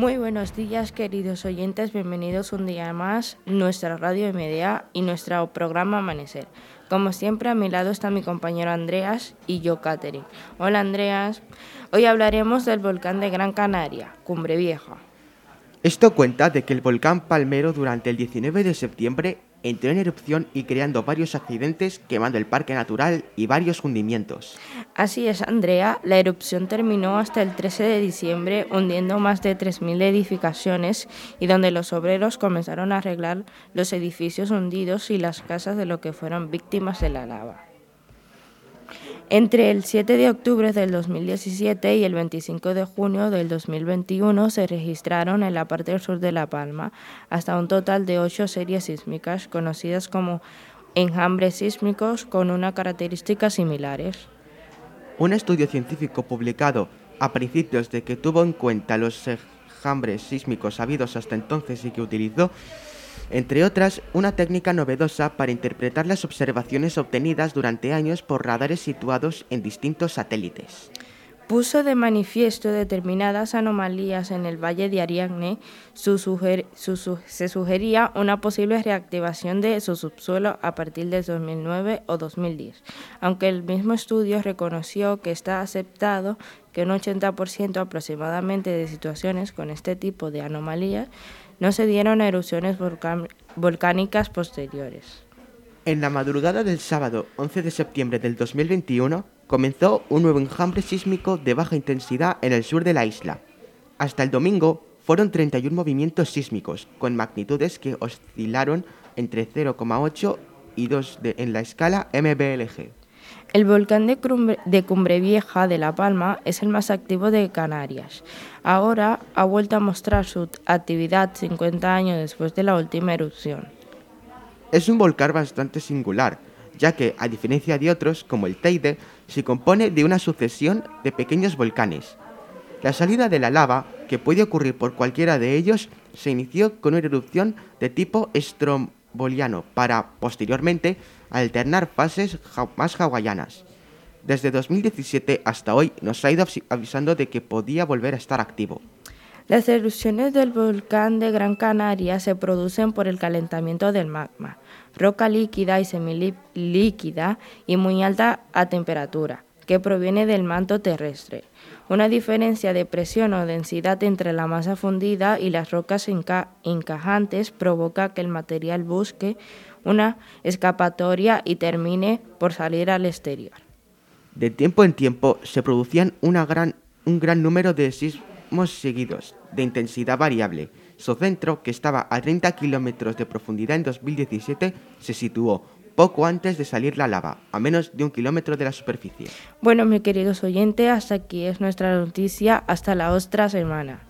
Muy buenos días, queridos oyentes. Bienvenidos un día más a nuestra radio MDA y nuestro programa Amanecer. Como siempre, a mi lado está mi compañero Andreas y yo, Katherine. Hola, Andreas. Hoy hablaremos del volcán de Gran Canaria, Cumbre Vieja. Esto cuenta de que el volcán Palmero durante el 19 de septiembre entró en erupción y creando varios accidentes, quemando el parque natural y varios hundimientos. Así es, Andrea, la erupción terminó hasta el 13 de diciembre hundiendo más de 3.000 edificaciones y donde los obreros comenzaron a arreglar los edificios hundidos y las casas de lo que fueron víctimas de la lava. Entre el 7 de octubre del 2017 y el 25 de junio del 2021 se registraron en la parte sur de La Palma hasta un total de ocho series sísmicas conocidas como enjambres sísmicos con una características similares. Un estudio científico publicado a principios de que tuvo en cuenta los enjambres sísmicos habidos hasta entonces y que utilizó entre otras, una técnica novedosa para interpretar las observaciones obtenidas durante años por radares situados en distintos satélites. Puso de manifiesto determinadas anomalías en el valle de Ariadne, se sugería una posible reactivación de su subsuelo a partir de 2009 o 2010, aunque el mismo estudio reconoció que está aceptado que un 80% aproximadamente de situaciones con este tipo de anomalías no se dieron erupciones volcánicas posteriores. En la madrugada del sábado 11 de septiembre del 2021 comenzó un nuevo enjambre sísmico de baja intensidad en el sur de la isla. Hasta el domingo fueron 31 movimientos sísmicos con magnitudes que oscilaron entre 0,8 y 2 en la escala MBLG. El volcán de Cumbre, Vieja de La Palma es el más activo de Canarias. Ahora ha vuelto a mostrar su actividad 50 años después de la última erupción. Es un volcán bastante singular, ya que, a diferencia de otros, como el Teide, se compone de una sucesión de pequeños volcanes. La salida de la lava, que puede ocurrir por cualquiera de ellos, se inició con una erupción de tipo estromboliano para, posteriormente, alternar fases más hawaianas. Desde 2017 hasta hoy nos ha ido avisando de que podía volver a estar activo. Las erupciones del volcán de Gran Canaria se producen por el calentamiento del magma, roca líquida y semilíquida y muy alta a temperatura, que proviene del manto terrestre. Una diferencia de presión o densidad entre la masa fundida y las rocas encajantes provoca que el material busque una escapatoria y termine por salir al exterior. De tiempo en tiempo se producían una gran, un gran número de sismos seguidos, de intensidad variable. Su centro, que estaba a 30 kilómetros de profundidad en 2017, se situó poco antes de salir la lava, a menos de un kilómetro de la superficie. Bueno, mis queridos oyentes, hasta aquí es nuestra noticia. Hasta la otra semana.